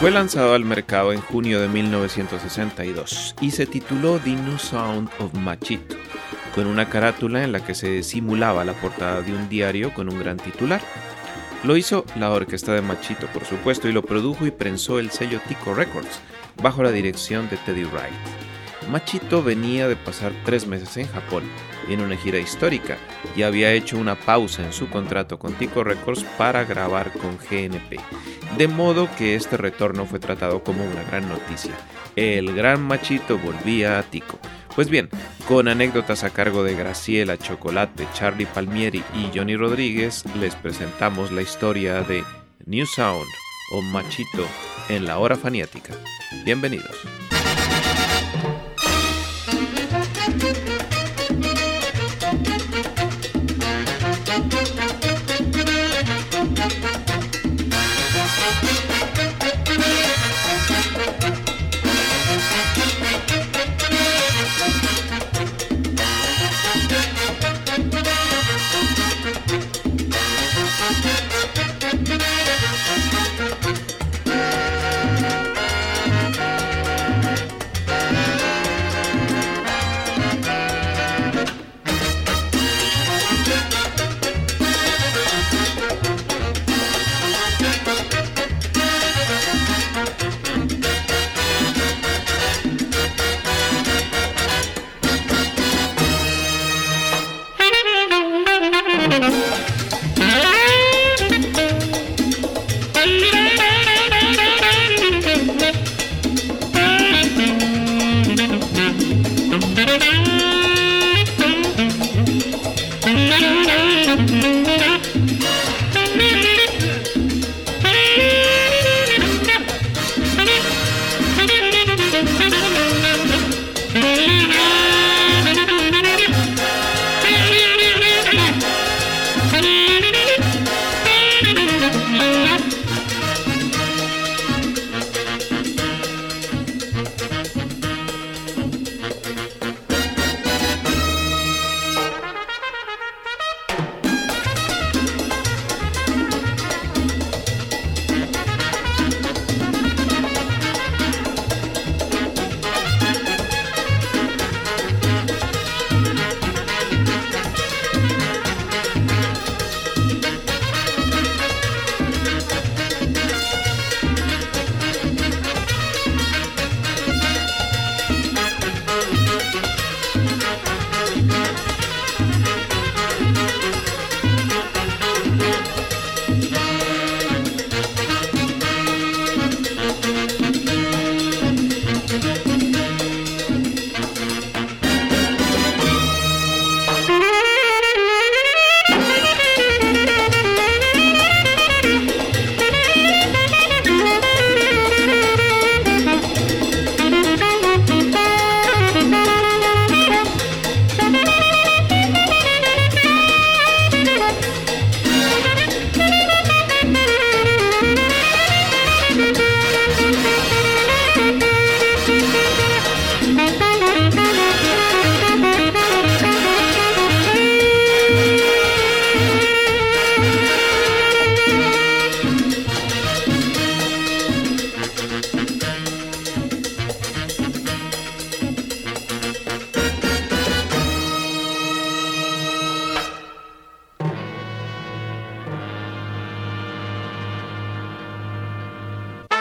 Fue lanzado al mercado en junio de 1962 y se tituló The New Sound of Machito, con una carátula en la que se simulaba la portada de un diario con un gran titular. Lo hizo la orquesta de Machito, por supuesto, y lo produjo y prensó el sello Tico Records, bajo la dirección de Teddy Wright. Machito venía de pasar tres meses en Japón, en una gira histórica, y había hecho una pausa en su contrato con Tico Records para grabar con GNP, de modo que este retorno fue tratado como una gran noticia. El gran Machito volvía a Tico. Pues bien, con anécdotas a cargo de Graciela Chocolate, Charlie Palmieri y Johnny Rodríguez, les presentamos la historia de New Sound o Machito en la hora faniática. Bienvenidos.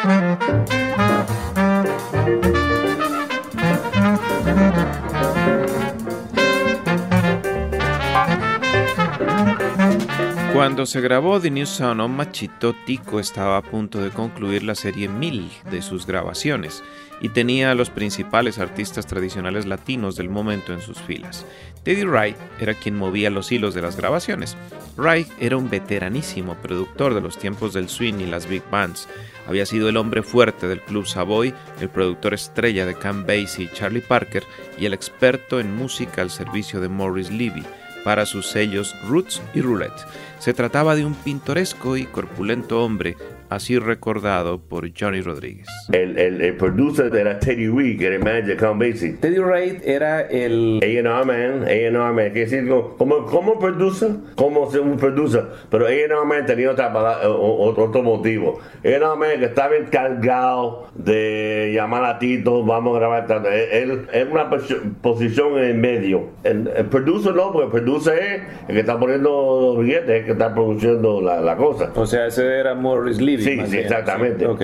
thank you Cuando se grabó The New Sound Machito, Tico estaba a punto de concluir la serie 1000 de sus grabaciones y tenía a los principales artistas tradicionales latinos del momento en sus filas. Teddy Wright era quien movía los hilos de las grabaciones. Wright era un veteranísimo productor de los tiempos del swing y las big bands. Había sido el hombre fuerte del Club Savoy, el productor estrella de Cam Basie y Charlie Parker y el experto en música al servicio de Morris Levy para sus sellos Roots y Roulette. Se trataba de un pintoresco y corpulento hombre así recordado por Johnny Rodríguez. El, el, el producer era Teddy Reed, que era el manager de Count Basie. Teddy Reid era el A&R man, A&R man, quiere decir como, como producer, como ser un producer, pero A&R man tenía otra, pala- o- o- otro motivo. A&R man que estaba encargado de llamar a Tito, vamos a grabar tanto. Él, él es una pos- posición en medio. El, el producer no, porque el producer es el que está poniendo los billetes, el que está produciendo la, la cosa. O sea, ese era Morris Sí, sí, exactamente. sí. Ok.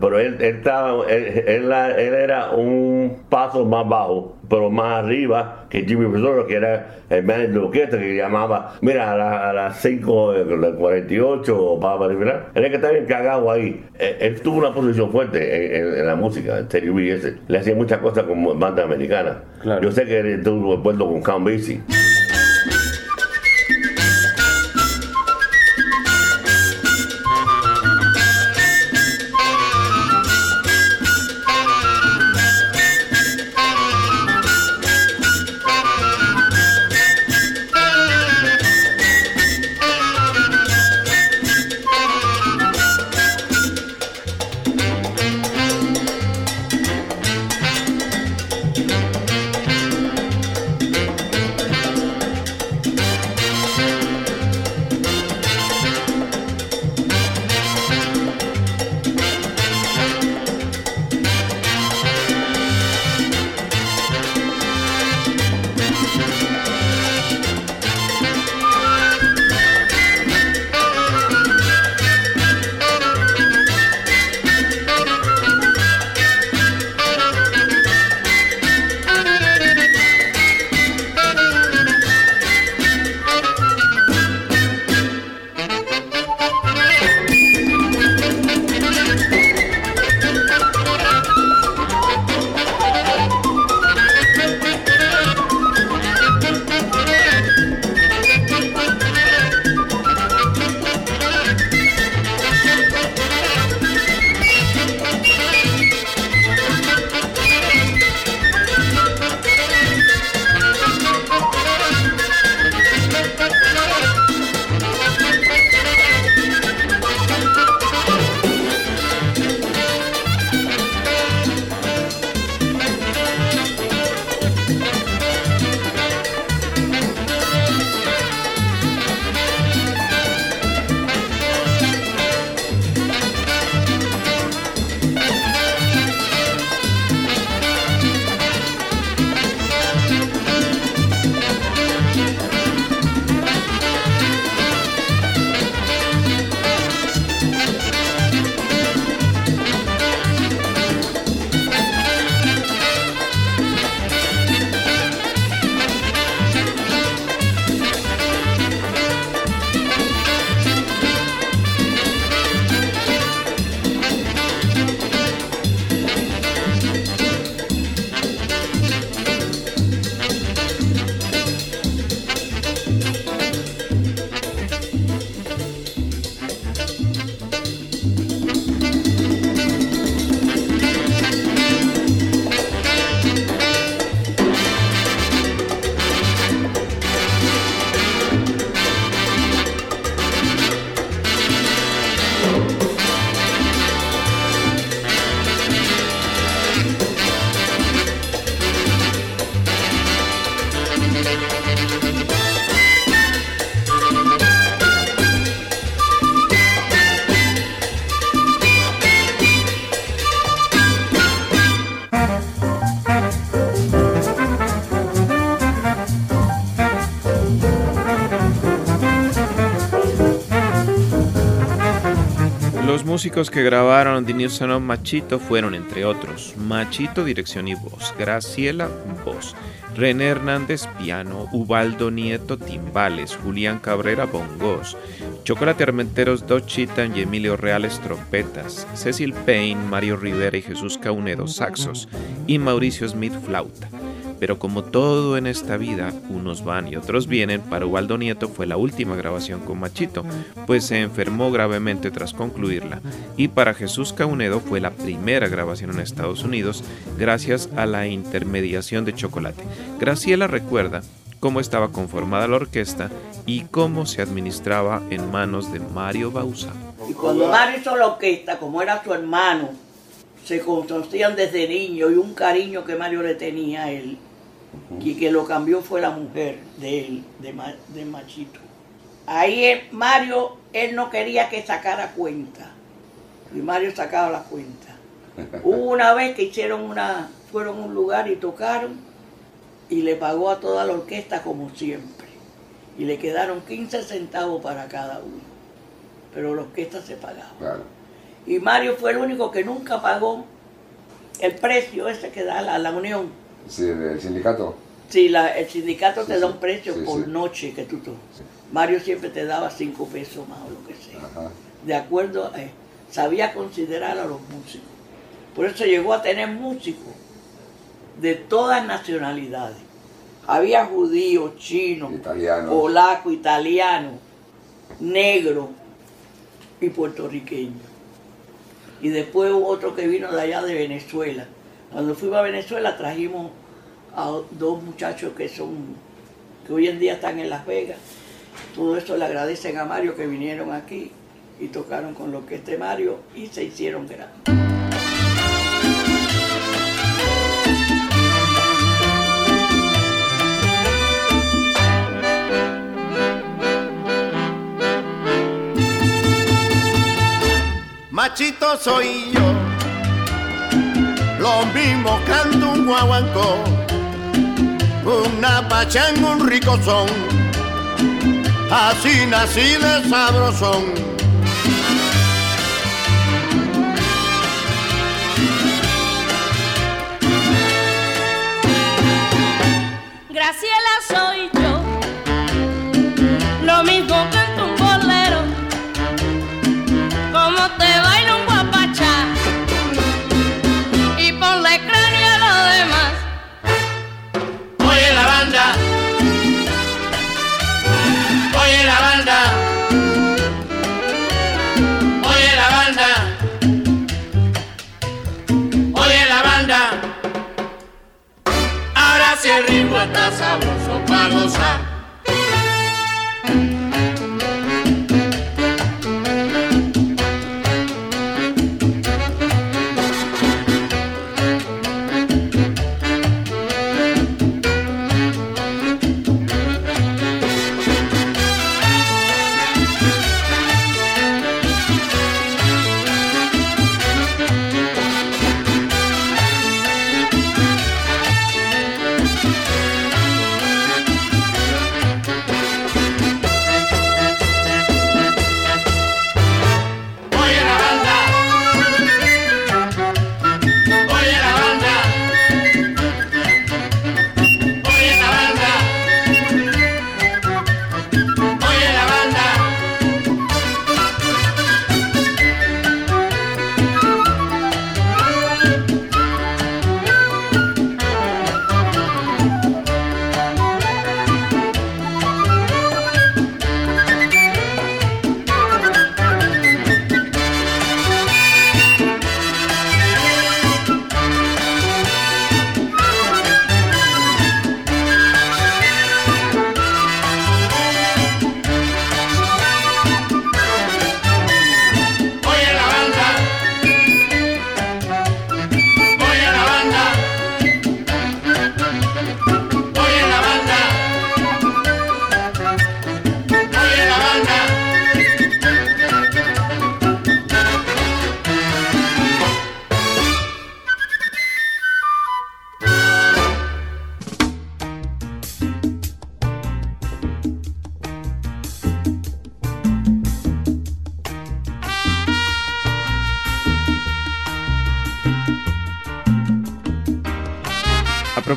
Pero él, él, estaba, él, él, él era un paso más bajo, pero más arriba que Jimmy Pesoro, que era el manager de orquesta, que llamaba, mira, a, la- a las 5 de 48 para terminar. Él es que estaba encargado ahí. Él, él tuvo una posición fuerte en, en- en la música, el Terry ese. Le hacía muchas cosas con bandas americanas. Claro. Yo sé que él tuvo acuerdo con Count Basie. Músicos que grabaron The New of Machito fueron, entre otros, Machito, dirección y voz, Graciela, voz, René Hernández, piano, Ubaldo Nieto, timbales, Julián Cabrera, bongos, Chocolate Armenteros, Chitan y Emilio Reales, trompetas, Cecil Payne, Mario Rivera y Jesús Caunedo, saxos, y Mauricio Smith, flauta. Pero como todo en esta vida, unos van y otros vienen, para Ubaldo Nieto fue la última grabación con Machito, pues se enfermó gravemente tras concluirla. Y para Jesús Caunedo fue la primera grabación en Estados Unidos, gracias a la intermediación de Chocolate. Graciela recuerda cómo estaba conformada la orquesta y cómo se administraba en manos de Mario Bausa. Y cuando Mario hizo la orquesta, como era su hermano, se conocían desde niño y un cariño que Mario le tenía a él y que lo cambió fue la mujer de él, de, Machito. Ahí Mario, él no quería que sacara cuenta. Y Mario sacaba la cuenta. Hubo una vez que hicieron una, fueron a un lugar y tocaron y le pagó a toda la orquesta como siempre. Y le quedaron 15 centavos para cada uno. Pero la orquesta se pagaba. Y Mario fue el único que nunca pagó el precio ese que da la unión Sí, el sindicato. Sí, la, el sindicato te da un precio por noche que tú. Mario siempre te daba cinco pesos más o lo que sea. De acuerdo, eh, sabía considerar a los músicos. Por eso llegó a tener músicos de todas nacionalidades. Había judíos, chinos, polacos, italianos, negros y puertorriqueños. Y después hubo otro que vino de allá de Venezuela cuando fuimos a Venezuela trajimos a dos muchachos que son, que hoy en día están en Las Vegas. Todo eso le agradecen a Mario que vinieron aquí y tocaron con lo que este Mario y se hicieron grandes. Machito soy yo lo mismo canto un guaguancó, una pachanga, un rico son, así nací de sabrosón. Graciela soy está sabroso para.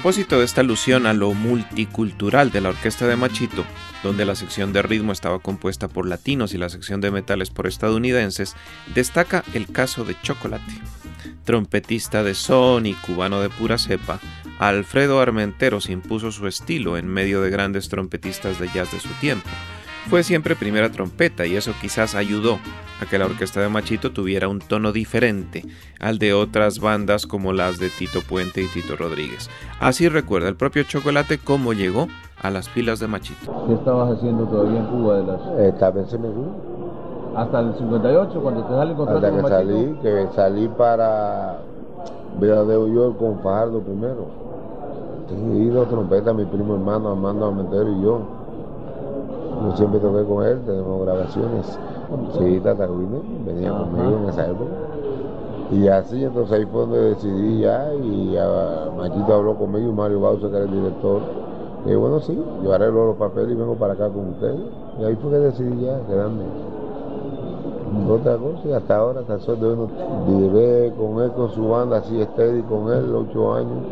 Propósito de esta alusión a lo multicultural de la orquesta de Machito, donde la sección de ritmo estaba compuesta por latinos y la sección de metales por estadounidenses, destaca el caso de Chocolate. Trompetista de son y cubano de pura cepa, Alfredo Armenteros impuso su estilo en medio de grandes trompetistas de jazz de su tiempo. Fue siempre primera trompeta y eso quizás ayudó a que la orquesta de Machito tuviera un tono diferente al de otras bandas como las de Tito Puente y Tito Rodríguez. Así recuerda el propio Chocolate cómo llegó a las filas de Machito. ¿Qué estabas haciendo todavía en Cuba? De las... Estaba en CMQ. Hasta el 58, cuando te sale el contrato Hasta que con salí, Machito. que salí para Villa de York con Fajardo primero. Y dos trompetas, mi primo hermano Armando Armentero y yo. Yo siempre toqué con él, tenemos grabaciones. Sí, Tata venía conmigo en esa época. Y así, entonces ahí fue donde decidí ya y ah, Machito habló conmigo y Mario Bausa, que era el director. Y bueno, sí, llevaré los papeles y vengo para acá con ustedes. Y ahí fue que decidí ya quedarme. Otra cosa, y hasta ahora, hasta el sol de con él, con su banda, así steady con él, ocho años,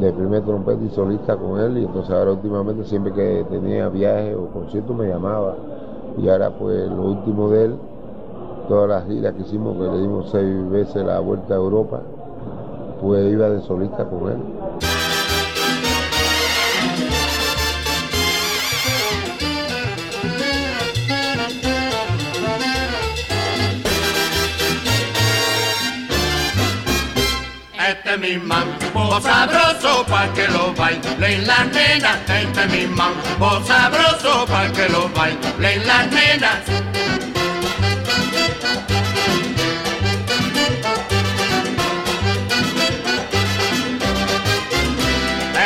de primer trompeta y solista con él, y entonces ahora últimamente siempre que tenía viajes o conciertos me llamaba, y ahora pues lo último de él, todas las giras que hicimos, que le dimos seis veces la vuelta a Europa, pues iba de solista con él. Mi mambo sabroso pa' que lo bailen las nenas. Es mi mambo sabroso pa' que lo bailen las nenas.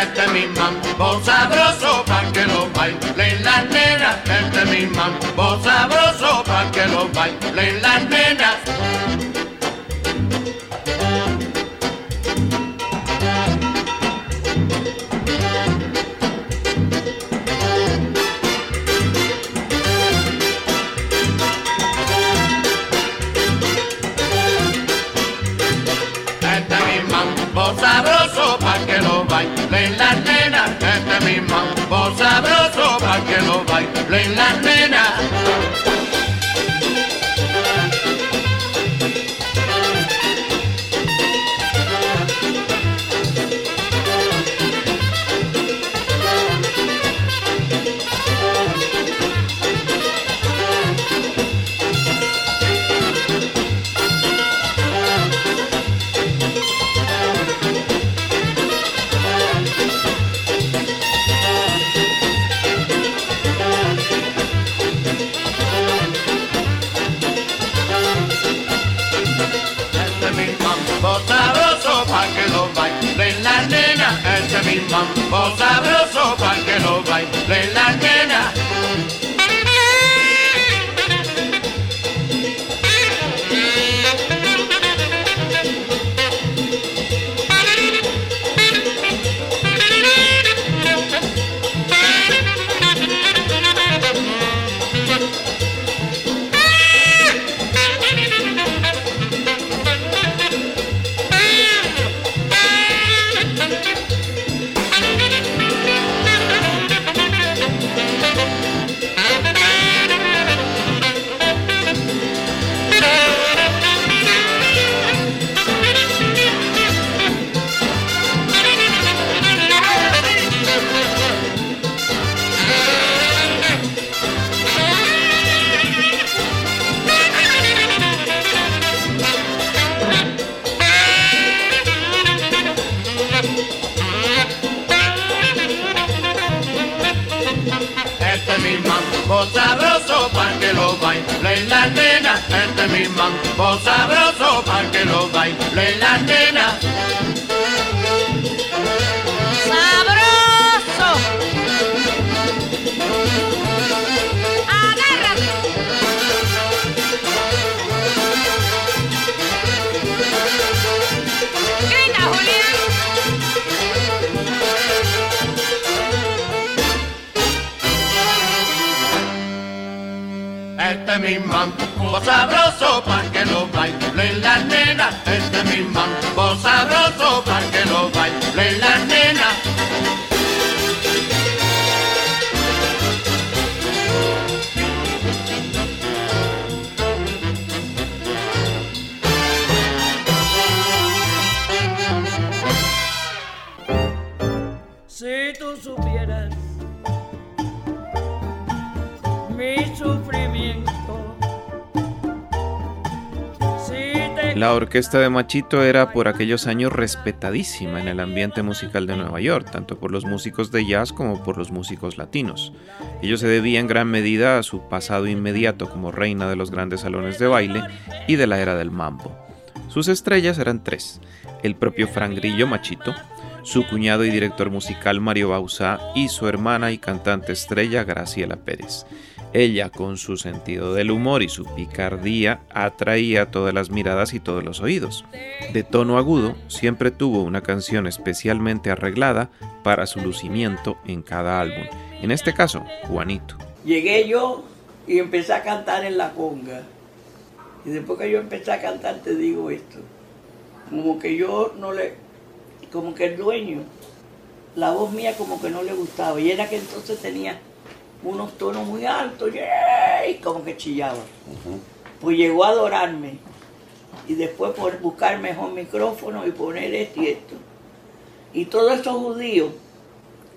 Este es mi mambo sabroso pa' que lo bailen las nenas. Este es mi mambo sabroso pa' que lo bailen las nenas. Sabroso pa' que lo bailen las nenas. Mi mambo sabroso pa' que lo bailen las nenas. Este es mi mambo sabroso La orquesta de Machito era por aquellos años respetadísima en el ambiente musical de Nueva York, tanto por los músicos de jazz como por los músicos latinos. Ello se debía en gran medida a su pasado inmediato como reina de los grandes salones de baile y de la era del mambo. Sus estrellas eran tres, el propio Frank Grillo Machito, su cuñado y director musical Mario Bauzá y su hermana y cantante estrella Graciela Pérez. Ella, con su sentido del humor y su picardía, atraía todas las miradas y todos los oídos. De tono agudo, siempre tuvo una canción especialmente arreglada para su lucimiento en cada álbum. En este caso, Juanito. Llegué yo y empecé a cantar en la conga. Y después que yo empecé a cantar, te digo esto. Como que yo no le. Como que el dueño, la voz mía como que no le gustaba. Y era que entonces tenía unos tonos muy altos y como que chillaba. Pues llegó a adorarme. Y después por buscar mejor micrófono y poner esto y esto. Y todos esos judíos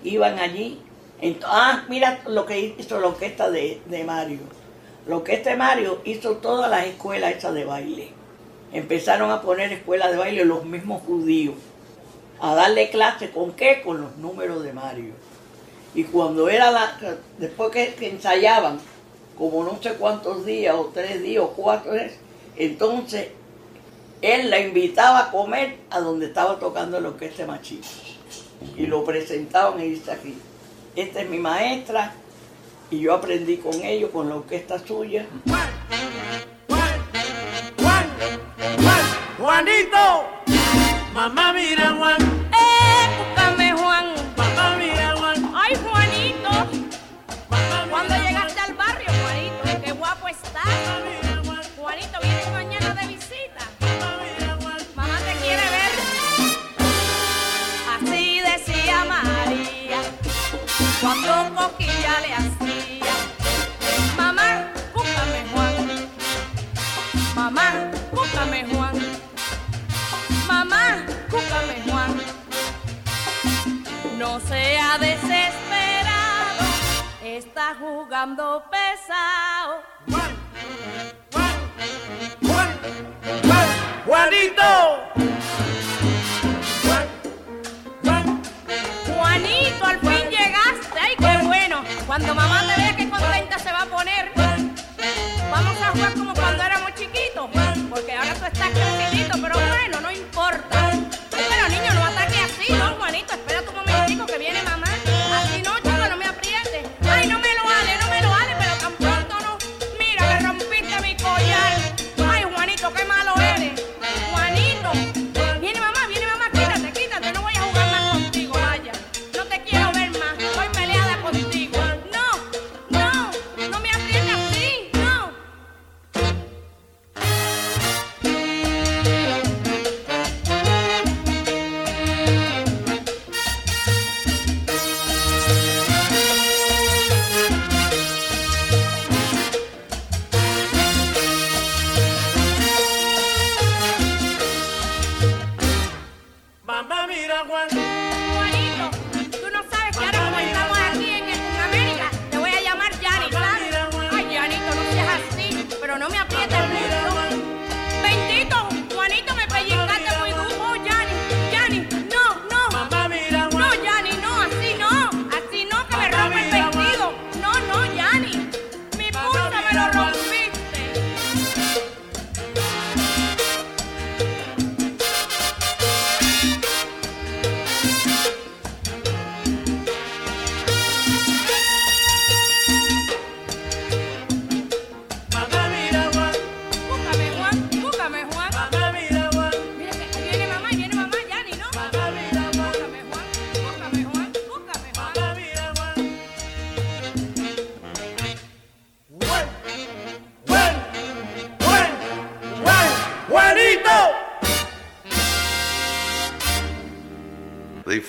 iban allí. Ah, mira lo que hizo la orquesta de, de Mario. La orquesta de Mario hizo todas las escuelas esas de baile. Empezaron a poner escuelas de baile los mismos judíos. A darle clase con qué? Con los números de Mario. Y cuando era la, después que, ensayaban, como no sé cuántos días, o tres días, o cuatro días, entonces él la invitaba a comer a donde estaba tocando la orquesta Machito. Y lo presentaban y dice aquí, esta es mi maestra, y yo aprendí con ellos, con la orquesta suya. Juanito, mamá mira Juan, cuando coquilla le hacía. Mamá, búscame Juan. Mamá, búscame Juan. Mamá, búscame Juan. No sea desesperado, está jugando pesado. Juan,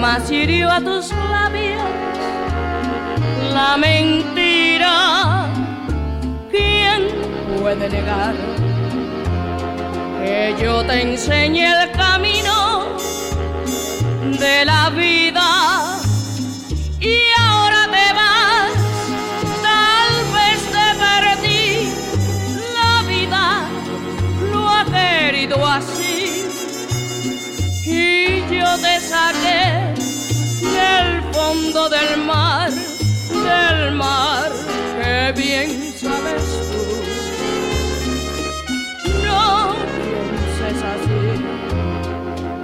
Jamás hirió a tus labios la mentira? ¿Quién puede negar que yo te enseñe el camino de la vida? Del mar, del mar que bien sabes tú. No pienses así,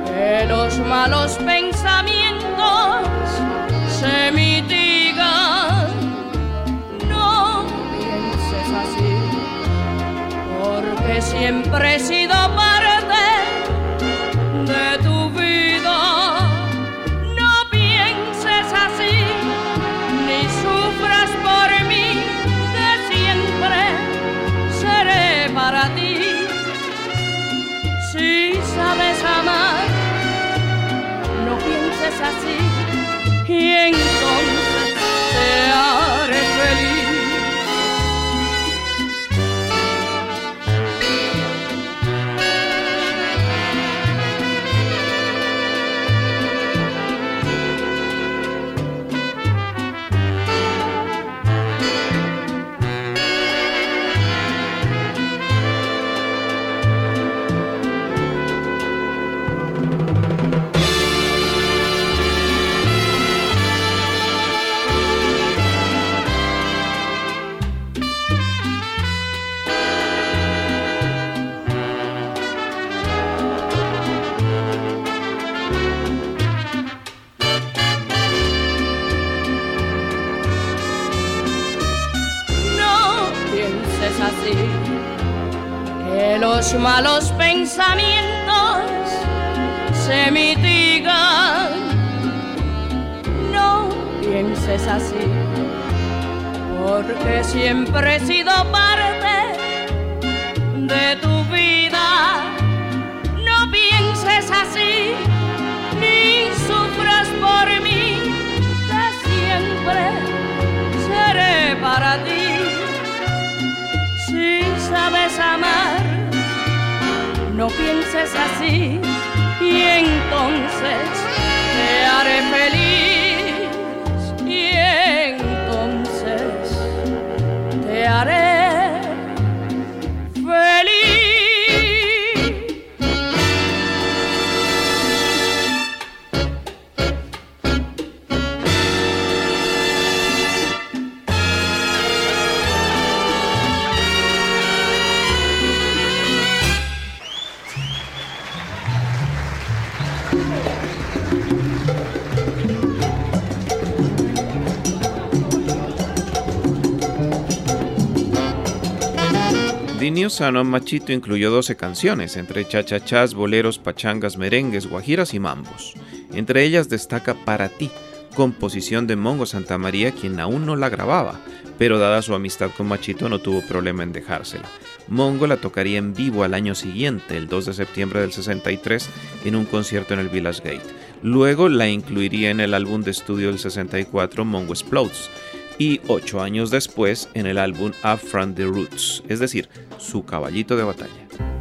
que los malos pensamientos se mitigan. No pienses así porque siempre he malos pensamientos se mitigan. No pienses así, porque siempre he sido parte de tu no pienses así y entonces te haré feliz y entonces te haré Sound of Machito incluyó 12 canciones, entre chachachás, boleros, pachangas, merengues, guajiras y mambos. Entre ellas destaca Para ti, composición de Mongo Santamaría, quien aún no la grababa, pero dada su amistad con Machito no tuvo problema en dejársela. Mongo la tocaría en vivo al año siguiente, el 2 de septiembre del 63, en un concierto en el Village Gate. Luego la incluiría en el álbum de estudio del 64, Mongo Explodes, y ocho años después en el álbum Up From the Roots, es decir, su caballito de batalla.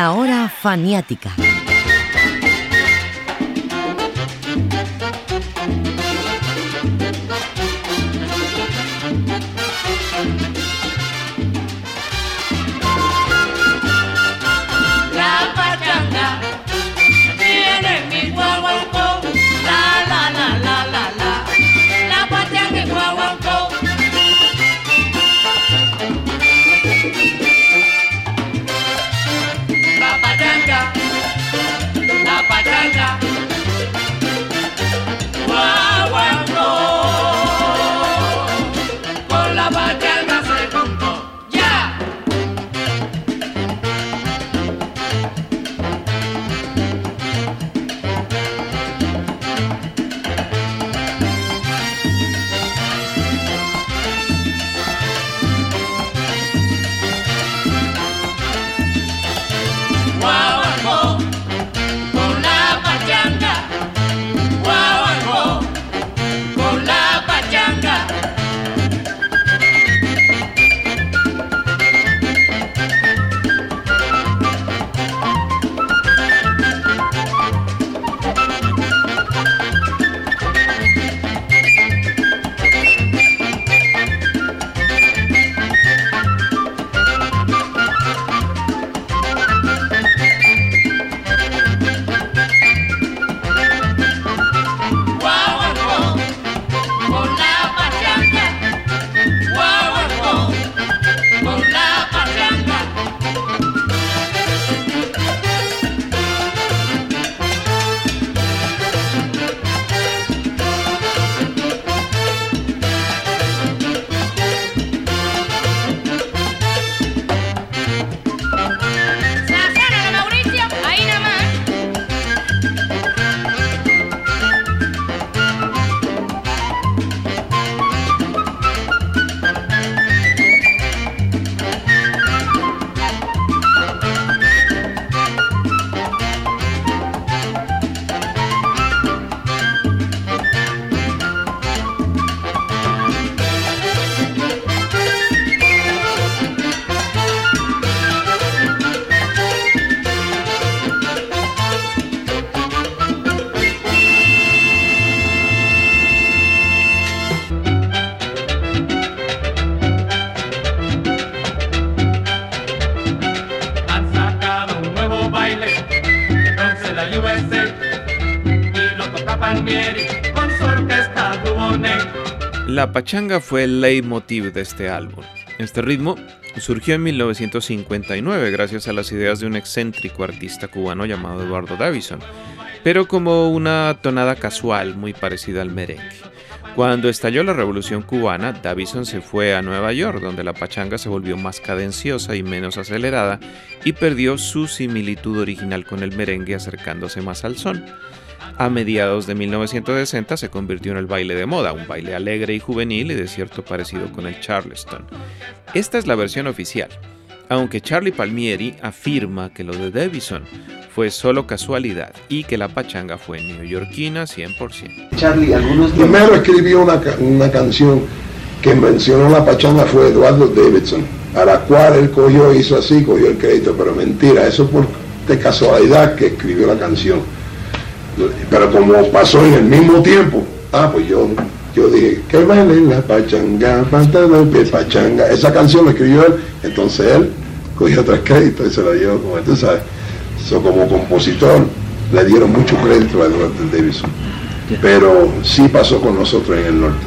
La hora faniática. La pachanga fue el leitmotiv de este álbum. Este ritmo surgió en 1959 gracias a las ideas de un excéntrico artista cubano llamado Eduardo Davison, pero como una tonada casual muy parecida al merengue. Cuando estalló la Revolución cubana, Davison se fue a Nueva York, donde la pachanga se volvió más cadenciosa y menos acelerada y perdió su similitud original con el merengue acercándose más al son. A mediados de 1960 se convirtió en el baile de moda, un baile alegre y juvenil y de cierto parecido con el Charleston. Esta es la versión oficial, aunque Charlie Palmieri afirma que lo de Davison fue solo casualidad y que la pachanga fue neoyorquina 100%. Charlie, algunos Primero escribió una, una canción que mencionó la pachanga fue Eduardo Davidson, a la cual él cogió, hizo así, cogió el crédito, pero mentira, eso por de casualidad que escribió la canción. Pero como pasó en el mismo tiempo, ah, pues yo, yo dije, que bailen la pachanga, pachanga. Esa canción la escribió él, entonces él cogió tres créditos y se la dio, como tú sabes. So, como compositor le dieron mucho crédito a Eduardo Davidson. Pero sí pasó con nosotros en el norte.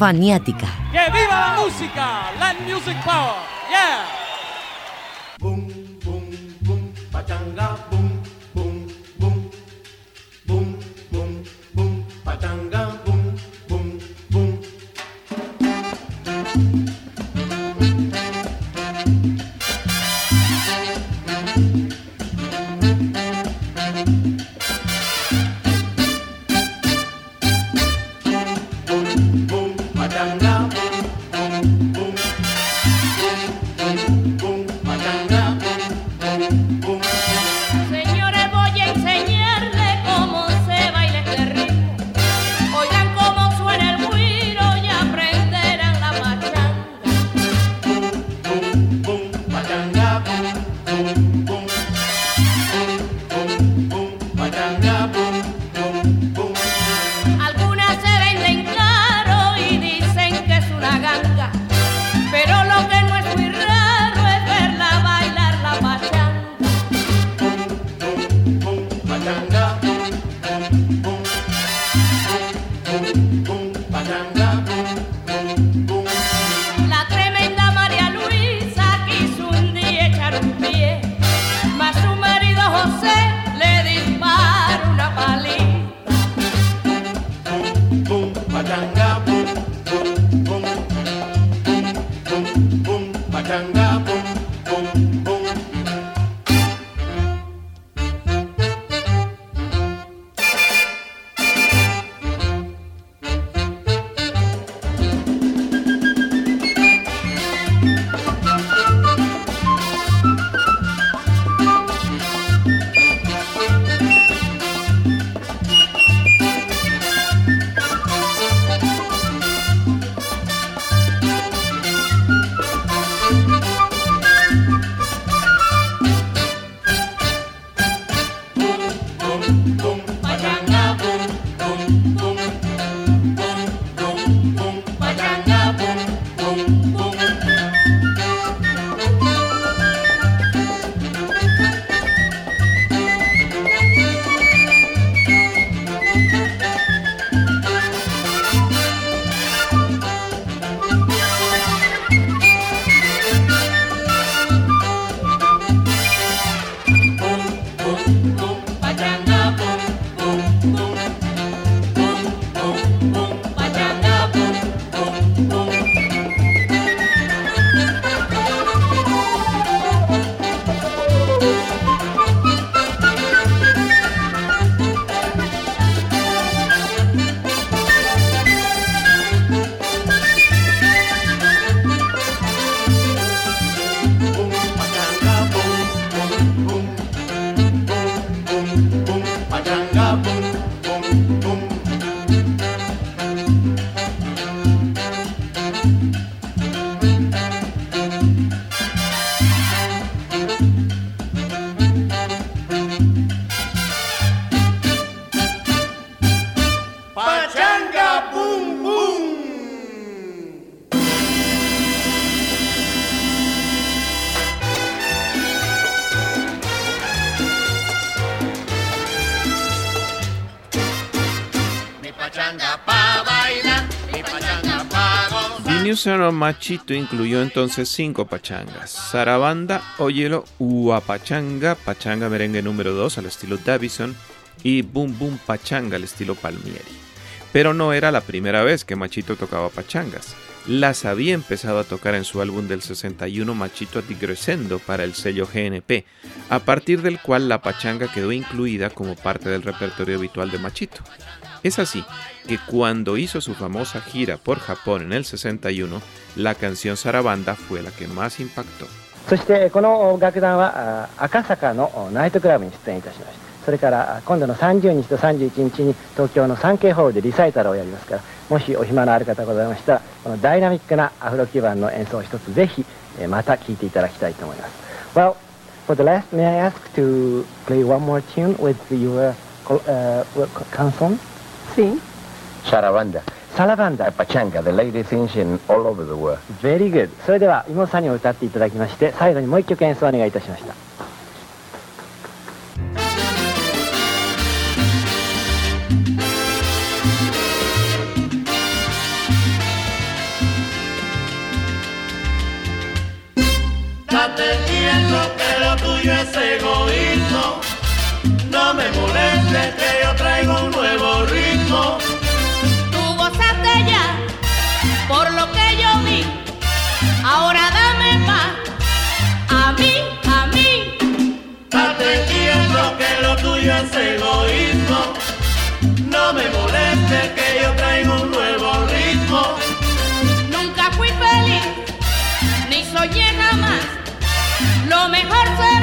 Faniática. ¡Que viva la música! Land Music Power. Yeah. Machito incluyó entonces cinco pachangas. Sarabanda, Óyelo, Uapachanga, Pachanga Merengue número 2 al estilo Davison y Boom Boom Pachanga al estilo Palmieri. Pero no era la primera vez que Machito tocaba pachangas. Las había empezado a tocar en su álbum del 61 Machito Digrescendo para el sello GNP, a partir del cual la pachanga quedó incluida como parte del repertorio habitual de Machito. Es así que cuando hizo su famosa gira por Japón en el 61, la canción Sarabanda fue la que más impactó. そしてこの楽団は赤坂のナイトクラブに出演いたしましたそれから今度の30日と31日に東京のサンケイホールでリサイタルをやりますからもしお暇のある方ございましたらこのダイナミックなアフロ基盤の演奏を一つぜひまた聴いていただきたいと思います Well, for the last, may I ask to play one more tune with your uh, canson? Sí. Saravanda. サラバンダ p a c h a n g the lady sings in all over the world. Very good. それでは妹さんにも歌っていただきまして、最後にもう一曲演奏お願いいたしました。que lo tuyo es egoísmo. No me molestes que yo traigo. Ritmo. Tú gozaste ya por lo que yo vi. Ahora dame más. A mí, a mí. Date entiendo que lo tuyo es egoísmo. No me molestes que yo traigo un nuevo ritmo. Nunca fui feliz, ni soñé jamás. Lo mejor será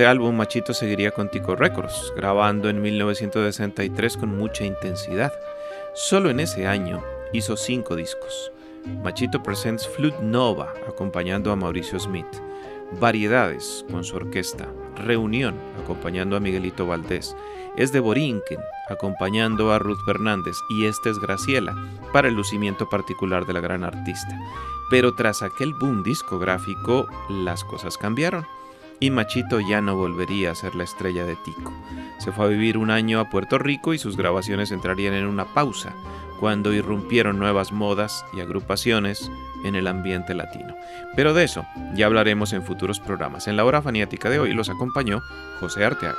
este álbum, Machito seguiría con Tico Records, grabando en 1963 con mucha intensidad. Solo en ese año hizo cinco discos. Machito Presents Flute Nova, acompañando a Mauricio Smith. Variedades, con su orquesta. Reunión, acompañando a Miguelito Valdés. Es de Borinquen, acompañando a Ruth Fernández. Y este es Graciela, para el lucimiento particular de la gran artista. Pero tras aquel boom discográfico, las cosas cambiaron y Machito ya no volvería a ser la estrella de Tico. Se fue a vivir un año a Puerto Rico y sus grabaciones entrarían en una pausa cuando irrumpieron nuevas modas y agrupaciones en el ambiente latino. Pero de eso ya hablaremos en futuros programas. En la hora faniática de hoy los acompañó José Arteaga.